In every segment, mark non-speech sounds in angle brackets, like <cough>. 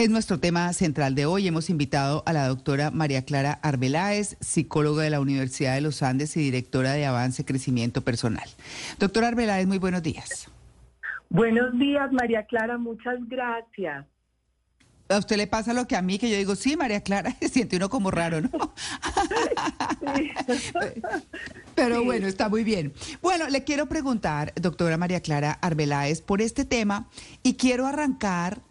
Es nuestro tema central de hoy. Hemos invitado a la doctora María Clara Arbeláez, psicóloga de la Universidad de los Andes y directora de Avance Crecimiento Personal. Doctora Arbeláez, muy buenos días. Buenos días, María Clara, muchas gracias. A usted le pasa lo que a mí, que yo digo, sí, María Clara, <laughs> se siente uno como raro, ¿no? <laughs> Pero bueno, está muy bien. Bueno, le quiero preguntar, doctora María Clara Arbeláez, por este tema y quiero arrancar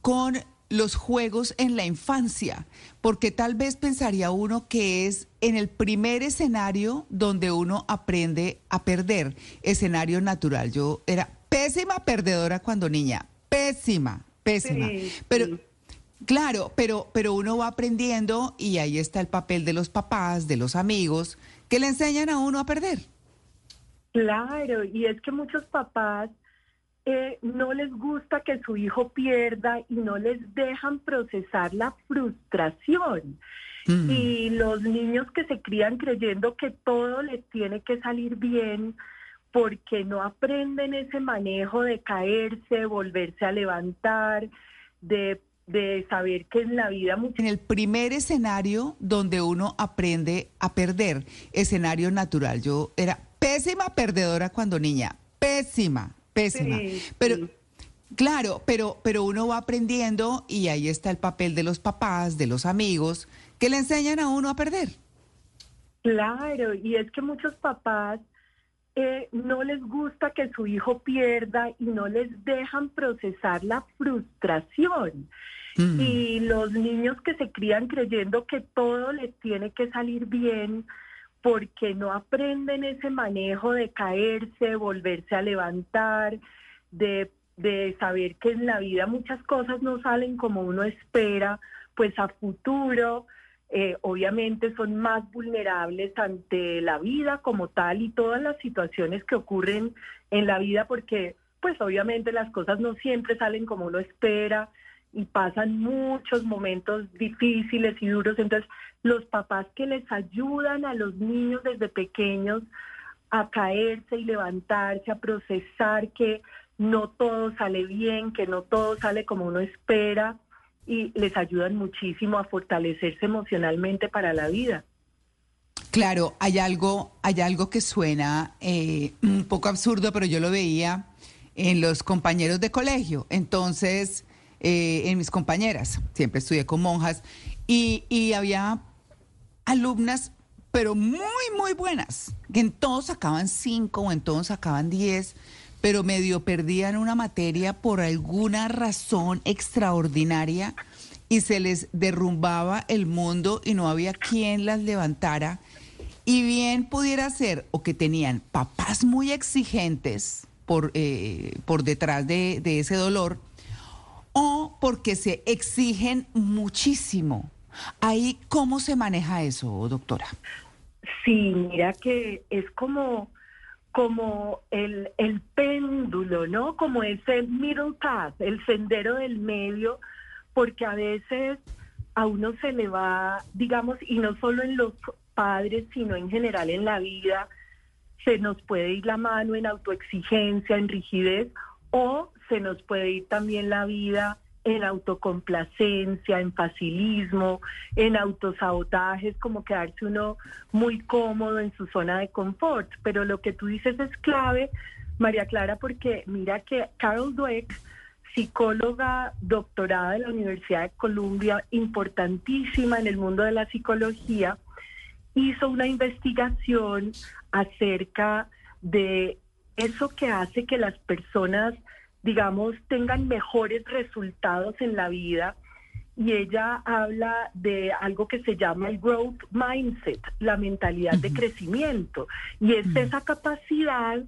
con los juegos en la infancia, porque tal vez pensaría uno que es en el primer escenario donde uno aprende a perder, escenario natural. Yo era pésima perdedora cuando niña, pésima, pésima. pero claro, pero pero uno va aprendiendo y ahí está el papel de los papás, de los amigos que le enseñan a uno a perder. Claro, y es que muchos papás eh, no les gusta que su hijo pierda y no les dejan procesar la frustración. Mm. Y los niños que se crían creyendo que todo les tiene que salir bien porque no aprenden ese manejo de caerse, volverse a levantar, de, de saber que en la vida... En el primer escenario donde uno aprende a perder, escenario natural, yo era pésima perdedora cuando niña, pésima pésima. pero claro, pero pero uno va aprendiendo y ahí está el papel de los papás, de los amigos que le enseñan a uno a perder. Claro, y es que muchos papás eh, no les gusta que su hijo pierda y no les dejan procesar la frustración. Mm. Y los niños que se crían creyendo que todo les tiene que salir bien, porque no aprenden ese manejo de caerse, volverse a levantar, de, saber que en la vida muchas cosas no salen como uno espera, pues a futuro eh, obviamente son más vulnerables ante la vida como tal y todas las situaciones que ocurren en la vida porque pues obviamente las cosas no siempre salen como uno espera y pasan muchos momentos difíciles y duros. Entonces, los papás que les ayudan a los niños desde pequeños a caerse y levantarse, a procesar que no todo sale bien, que no todo sale como uno espera y les ayudan muchísimo a fortalecerse emocionalmente para la vida. Claro, hay algo, hay algo que suena eh, un poco absurdo, pero yo lo veía en los compañeros de colegio. Entonces, eh, en mis compañeras, siempre estudié con monjas, y, había alumnas, pero muy, muy buenas, que en todos sacaban cinco o en todos sacaban diez, pero medio perdían una materia por alguna razón extraordinaria y se les derrumbaba el mundo y no había quien las levantara. Y bien pudiera ser o que tenían papás muy exigentes por, eh, por detrás de, ese dolor, porque se exigen muchísimo. Ahí, ¿cómo se maneja eso, doctora? Sí, mira que es como, como el, el péndulo, ¿no? Como ese middle path, el sendero del medio, porque a veces a uno se le va, digamos, y no solo en los padres, sino en general en la vida, se nos puede ir la mano en autoexigencia, en rigidez, o se nos puede ir también la vida en autocomplacencia, en facilismo, en autosabotajes, como quedarse uno muy cómodo en su zona de confort. Pero lo que tú dices es clave, María Clara, porque mira que Carol Dweck, psicóloga doctorada de la Universidad de Columbia, importantísima en el mundo de la psicología, hizo una investigación acerca de eso que hace que las personas digamos, tengan mejores resultados en la vida. Y ella habla de algo que se llama el growth mindset, la mentalidad de crecimiento. Y es esa capacidad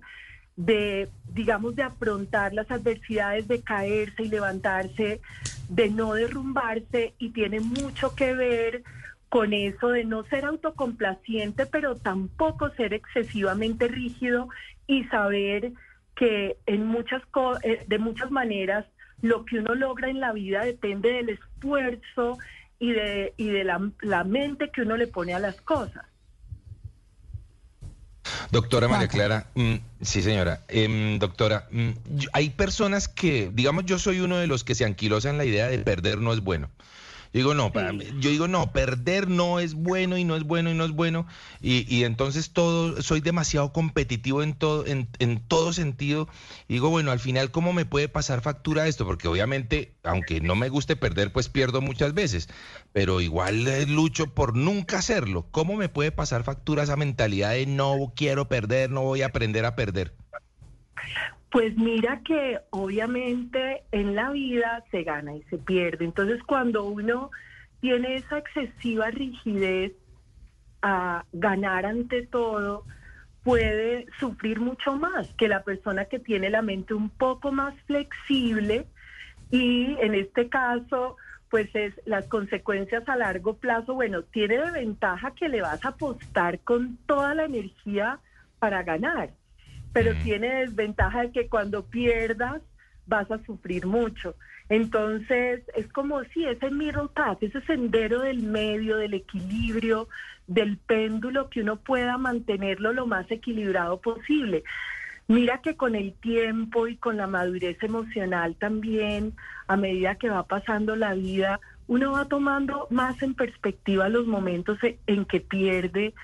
de, digamos, de afrontar las adversidades, de caerse y levantarse, de no derrumbarse y tiene mucho que ver con eso de no ser autocomplaciente, pero tampoco ser excesivamente rígido y saber que en muchas eh, de muchas maneras lo que uno logra en la vida depende del esfuerzo y de, y de la, mente que uno le pone a las cosas. Doctora María Clara, mm, sí señora, em, doctora, mm, hay personas que, digamos, yo soy uno de los que se anquilosan la idea de perder no es bueno. Yo digo, no, yo digo, no, perder no es bueno y no es bueno y no es bueno. Y, y entonces todo, soy demasiado competitivo en todo, en, en, todo sentido. Y digo, bueno, al final, ¿cómo me puede pasar factura esto? Porque obviamente, aunque no me guste perder, pues pierdo muchas veces. Pero igual lucho por nunca hacerlo. ¿Cómo me puede pasar factura esa mentalidad de no quiero perder, no voy a aprender a perder? Pues mira que obviamente en la vida se gana y se pierde. Entonces cuando uno tiene esa excesiva rigidez a ganar ante todo, puede sufrir mucho más que la persona que tiene la mente un poco más flexible y en este caso pues es las consecuencias a largo plazo, bueno, tiene de ventaja que le vas a apostar con toda la energía para ganar pero mm. tiene desventaja de que cuando pierdas vas a sufrir mucho. Entonces, es como si ese middle path, ese sendero del medio, del equilibrio, del péndulo, que uno pueda mantenerlo lo más equilibrado posible. Mira que con el tiempo y con la madurez emocional también, a medida que va pasando la vida, uno va tomando más en perspectiva los momentos en que pierde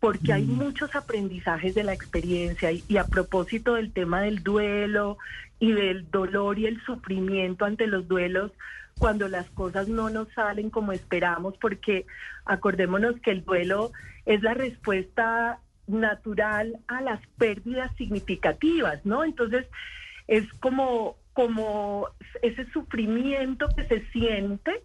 porque hay mm. muchos aprendizajes de la experiencia y, a propósito del tema del duelo y del dolor y el sufrimiento ante los duelos, cuando las cosas no nos salen como esperamos, porque acordémonos que el duelo es la respuesta natural a las pérdidas significativas, ¿no? Entonces, es como, como ese sufrimiento que se siente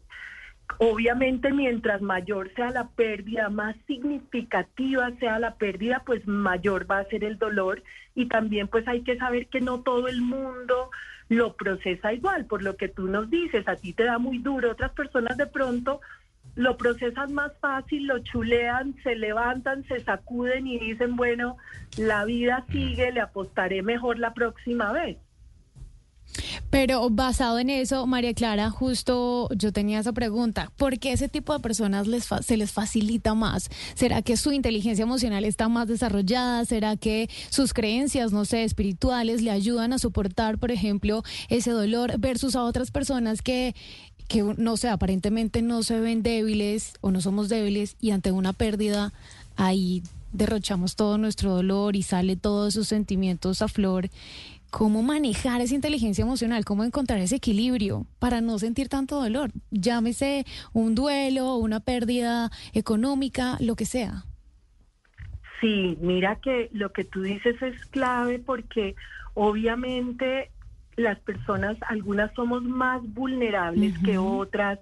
Obviamente, mientras mayor sea la pérdida, más significativa sea la pérdida, pues mayor va a ser el dolor. Y también pues hay que saber que no todo el mundo lo procesa igual, por lo que tú nos dices, a ti te da muy duro, otras personas de pronto lo procesan más fácil, lo chulean, se levantan, se sacuden y dicen, bueno, la vida sigue, le apostaré mejor la próxima vez. Pero basado en eso, María Clara, justo yo tenía esa pregunta, ¿por qué ese tipo de personas les se les facilita más? ¿Será que su inteligencia emocional está más desarrollada? ¿Será que sus creencias, no sé, espirituales le ayudan a soportar, por ejemplo, ese dolor versus a otras personas que que no sé, aparentemente no se ven débiles o no somos débiles y ante una pérdida ahí derrochamos todo nuestro dolor y sale todos esos sentimientos a flor cómo manejar esa inteligencia emocional, cómo encontrar ese equilibrio para no sentir tanto dolor. Llámese un duelo, una pérdida económica, lo que sea. Sí, mira que lo que tú dices es clave porque obviamente las personas, algunas somos más vulnerables que otras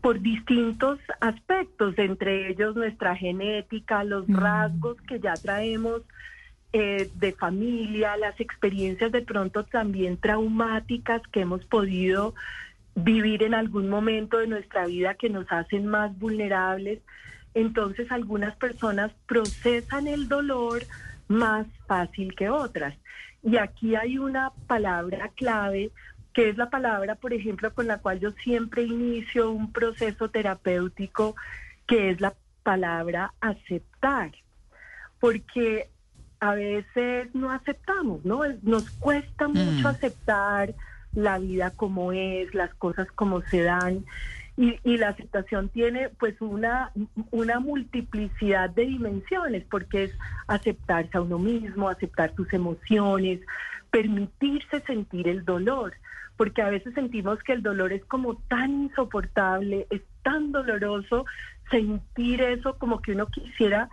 por distintos aspectos, entre ellos nuestra genética, los mm. rasgos que ya traemos eh, de familia, las experiencias de pronto también traumáticas que hemos podido vivir en algún momento de nuestra vida que nos hacen más vulnerables. Entonces algunas personas procesan el dolor más fácil que otras. Y aquí hay una palabra clave, que es la palabra, por ejemplo, con la cual yo siempre inicio un proceso terapéutico, que es la palabra aceptar. Porque a veces no aceptamos, ¿no? Nos cuesta mucho mm. aceptar la vida como es, las cosas como se dan. Y, y, la aceptación tiene pues una, una multiplicidad de dimensiones, porque es aceptarse a uno mismo, aceptar sus emociones, permitirse sentir el dolor, porque a veces sentimos que el dolor es como tan insoportable, es tan doloroso sentir eso como que uno quisiera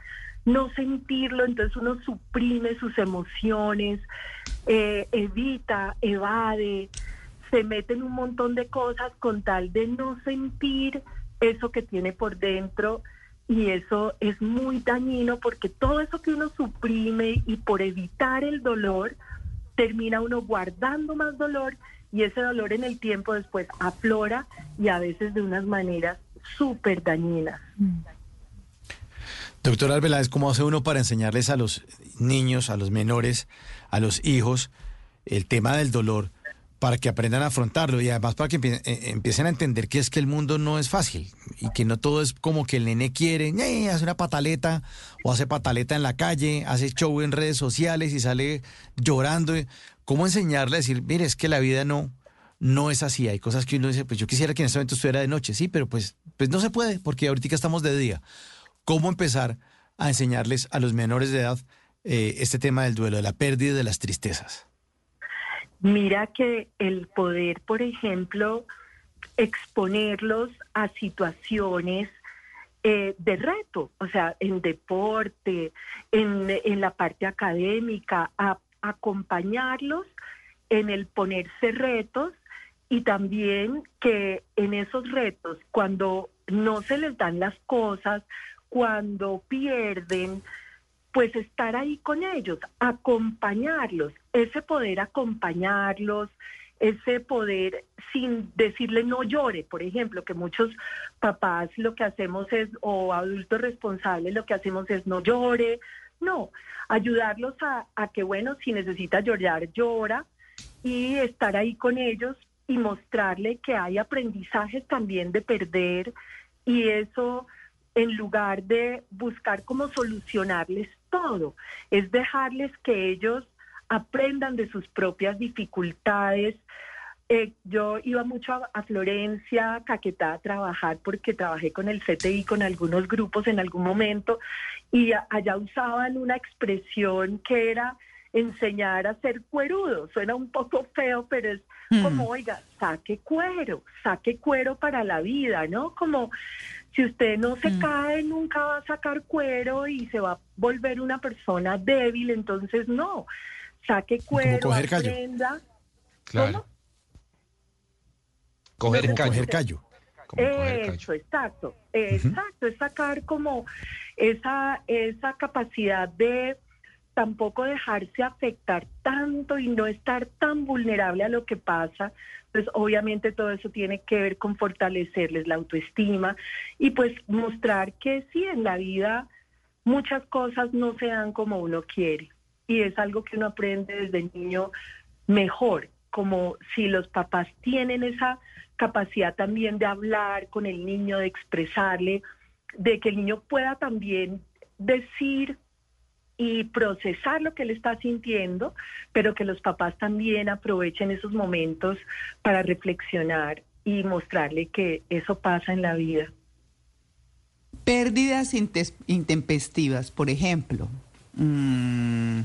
no sentirlo, entonces uno suprime sus emociones, eh, evita, evade, se mete en un montón de cosas con tal de no sentir eso que tiene por dentro y eso es muy dañino porque todo eso que uno suprime y por evitar el dolor, termina uno guardando más dolor y ese dolor en el tiempo después aflora y a veces de unas maneras súper dañinas. Mm. Doctor Arbeláez, ¿cómo hace uno para enseñarles a los niños, a los menores, a los hijos, el tema del dolor? Para que aprendan a afrontarlo y además para que eh, empiecen a entender que es que el mundo no es fácil y que no todo es como que el nene quiere, hace una pataleta o hace pataleta en la calle, hace show en redes sociales y sale llorando. ¿Cómo enseñarle a decir, mire, es que la vida no, no es así? Hay cosas que uno dice, pues yo quisiera que en este momento estuviera de noche, sí, pero pues, pues no se puede porque ahorita estamos de día. ¿Cómo empezar a enseñarles a los menores de edad eh, este tema del duelo, de la pérdida y de las tristezas? Mira que el poder, por ejemplo, exponerlos a situaciones eh, de reto, o sea, en deporte, en, en la parte académica, acompañarlos en el ponerse retos y también que en esos retos, cuando no se les dan las cosas, cuando pierden, pues estar ahí con ellos, acompañarlos, ese poder acompañarlos, ese poder sin decirle no llore, por ejemplo, que muchos papás lo que hacemos es, o adultos responsables lo que hacemos es no llore, no, ayudarlos a, que, bueno, si necesita llorar, llora y estar ahí con ellos y mostrarle que hay aprendizajes también de perder y eso en lugar de buscar cómo solucionarles todo, es dejarles que ellos aprendan de sus propias dificultades. Eh, yo iba mucho a, a Florencia, Caquetá, a trabajar porque trabajé con el CTI, con algunos grupos en algún momento, y a- allá usaban una expresión que era enseñar a ser cuerudo. Suena un poco feo, pero es Mm. como, oiga, saque cuero, saque cuero para la vida, ¿no? Como si usted no se Mm. cae, nunca va a sacar cuero y se va a volver una persona débil, entonces no. Saque cuero, coger callo. aprenda. Claro. ¿Cómo? Coger No, callo. Coger callo. Como coger callo. Eso, exacto, exacto, es sacar como esa, esa capacidad de tampoco dejarse afectar tanto y no estar tan vulnerable a lo que pasa. Pues obviamente todo eso tiene que ver con fortalecerles la autoestima y pues mostrar que sí, en la vida muchas cosas no se dan como uno quiere y es algo que uno aprende desde niño mejor, como si los papás tienen esa capacidad también de hablar con el niño, de expresarle, de que el niño pueda también decir y procesar lo que él está sintiendo, pero que los papás también aprovechen esos momentos para reflexionar y mostrarle que eso pasa en la vida. Pérdidas intempestivas, por ejemplo. Mm,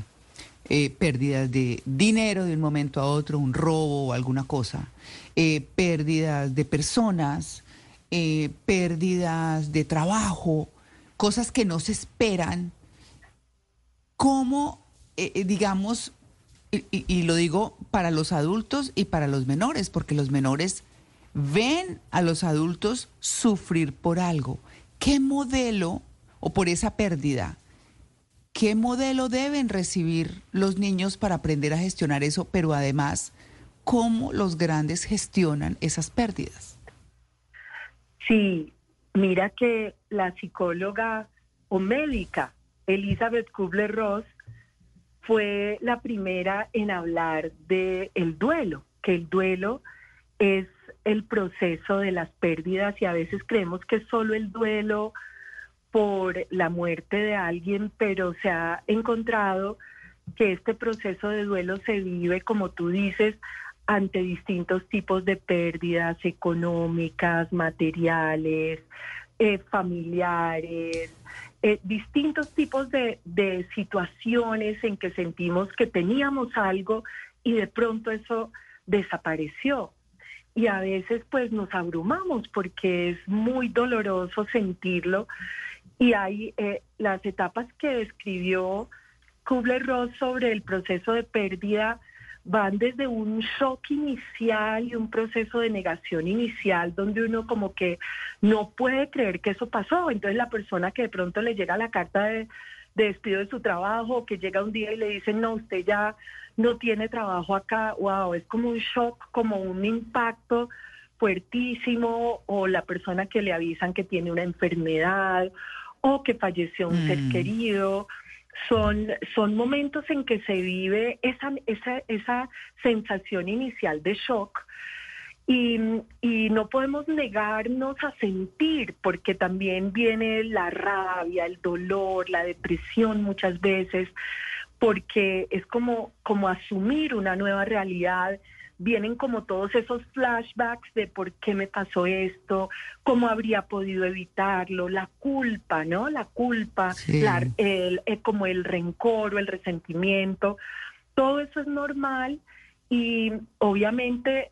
eh, pérdidas de dinero de un momento a otro, un robo o alguna cosa. Eh, pérdidas de personas, eh, pérdidas de trabajo, cosas que no se esperan. ¿Cómo, eh, eh, digamos, y, y- y lo digo para los adultos y para los menores, porque los menores ven a los adultos sufrir por algo. ¿Qué modelo, o por esa pérdida, qué modelo deben recibir los niños para aprender a gestionar eso, pero además, cómo los grandes gestionan esas pérdidas? Sí, mira que la psicóloga o médica Elizabeth Kubler-Ross fue la primera en hablar de el duelo, que el duelo es el proceso de las pérdidas y a veces creemos que es solo el duelo por la muerte de alguien, pero se ha encontrado que este proceso de duelo se vive, como tú dices, ante distintos tipos de pérdidas económicas, materiales, eh, familiares, eh, distintos tipos de, de situaciones en que sentimos que teníamos algo y de pronto eso desapareció. Y a veces pues nos abrumamos porque es muy doloroso sentirlo y hay eh, las etapas que describió Kubler-Ross sobre el proceso de pérdida van desde un shock inicial y un proceso de negación inicial donde uno como que no puede creer que eso pasó. Entonces la persona que de pronto le llega la carta de, de despido de su trabajo, que llega un día y le dicen, no, usted ya no tiene trabajo acá, wow, es como un shock, como un impacto fuertísimo, o la persona que le avisan que tiene una enfermedad, o que falleció un ser Mm. querido, son, son momentos en que se vive esa, esa, esa sensación inicial de shock y, y, no podemos negarnos a sentir, porque también viene la rabia, el dolor, la depresión muchas veces, porque es como, como asumir una nueva realidad. Vienen como todos esos flashbacks de por qué me pasó esto, cómo habría podido evitarlo, la culpa, ¿no? La culpa, el, eh, como el rencor o el resentimiento. Todo eso es normal y obviamente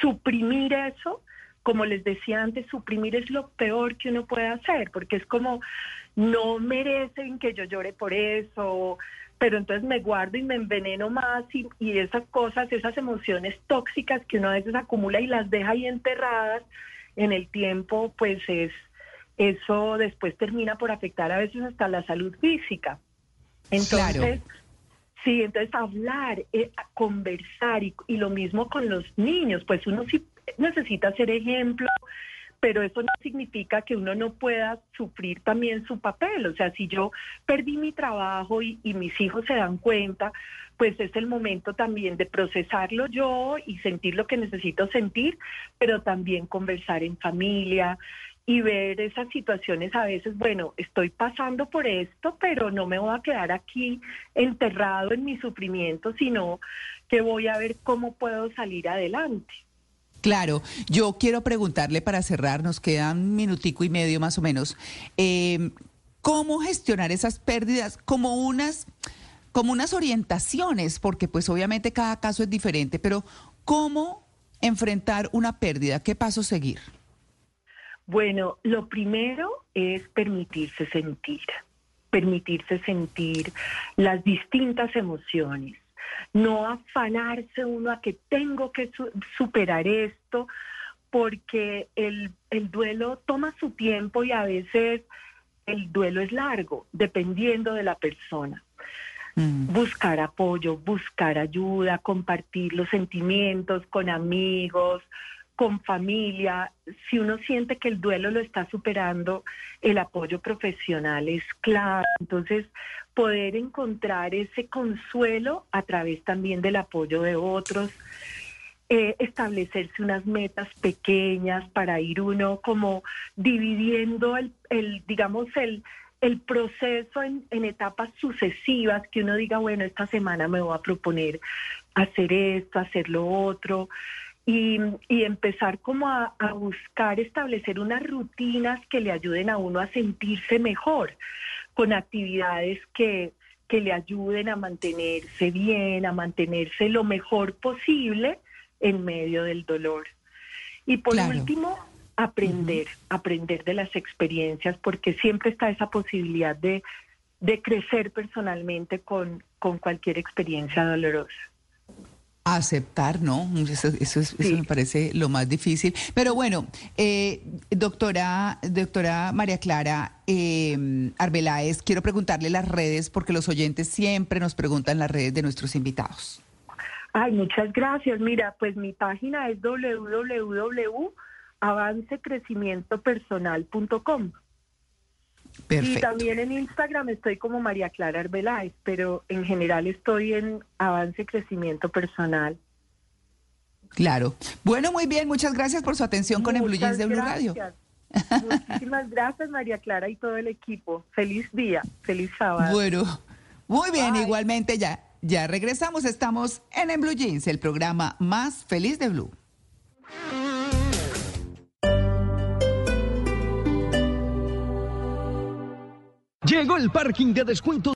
suprimir eso, como les decía antes, suprimir es lo peor que uno puede hacer, porque es como, no merecen que yo llore por eso, pero entonces me guardo y me enveneno más y, y esas cosas, esas emociones tóxicas que uno a veces acumula y las deja ahí enterradas en el tiempo, pues es eso después termina por afectar a veces hasta la salud física. Entonces, Sí, entonces hablar, eh, conversar y, lo mismo con los niños, pues uno sí necesita ser ejemplo, pero eso no significa que uno no pueda sufrir también su papel. O sea, si yo perdí mi trabajo y, mis hijos se dan cuenta, pues es el momento también de procesarlo yo y sentir lo que necesito sentir, pero también conversar en familia, y ver esas situaciones a veces, bueno, estoy pasando por esto, pero no me voy a quedar aquí enterrado en mi sufrimiento, sino que voy a ver cómo puedo salir adelante. Claro, yo quiero preguntarle para cerrar, nos quedan minutico y medio más o menos, eh, ¿cómo gestionar esas pérdidas como unas, como unas orientaciones? Porque pues obviamente cada caso es diferente, pero ¿cómo enfrentar una pérdida? ¿Qué paso seguir? Bueno, lo primero es permitirse sentir, permitirse sentir las distintas emociones, no afanarse uno a que tengo que superar esto, porque el, el duelo toma su tiempo y a veces el duelo es largo, dependiendo de la persona. Mm. Buscar apoyo, buscar ayuda, compartir los sentimientos con amigos, con familia, si uno siente que el duelo lo está superando, el apoyo profesional es clave. Entonces, poder encontrar ese consuelo a través también del apoyo de otros, eh, establecerse unas metas pequeñas para ir uno como dividiendo el, digamos, el, el proceso en, en, etapas sucesivas, que uno diga, bueno, esta semana me voy a proponer hacer esto, hacer lo otro y, empezar como a, buscar establecer unas rutinas que le ayuden a uno a sentirse mejor, con actividades que, que le ayuden a mantenerse bien, a mantenerse lo mejor posible en medio del dolor. Y por último, aprender, aprender de las experiencias, porque siempre está esa posibilidad de, de crecer personalmente con, con cualquier experiencia dolorosa. Aceptar, ¿no? Eso, eso, me parece lo más difícil. Pero bueno, eh, doctora, doctora María Clara eh, Arbeláez, quiero preguntarle las redes, porque los oyentes siempre nos preguntan las redes de nuestros invitados. Ay, muchas gracias. Mira, pues mi página es www.avancecrecimientopersonal.com. Y también en Instagram estoy como María Clara Arbeláez, pero en general estoy en avance crecimiento personal. Claro. Bueno, muy bien, muchas gracias por su atención con el Blue Jeans de Blue Radio. Muchísimas gracias, María Clara y todo el equipo. Feliz día, feliz sábado. Bueno, muy bien, igualmente ya, ya regresamos, estamos en, en Blue Jeans, el programa más feliz de Blue. Llegó el parking de descuento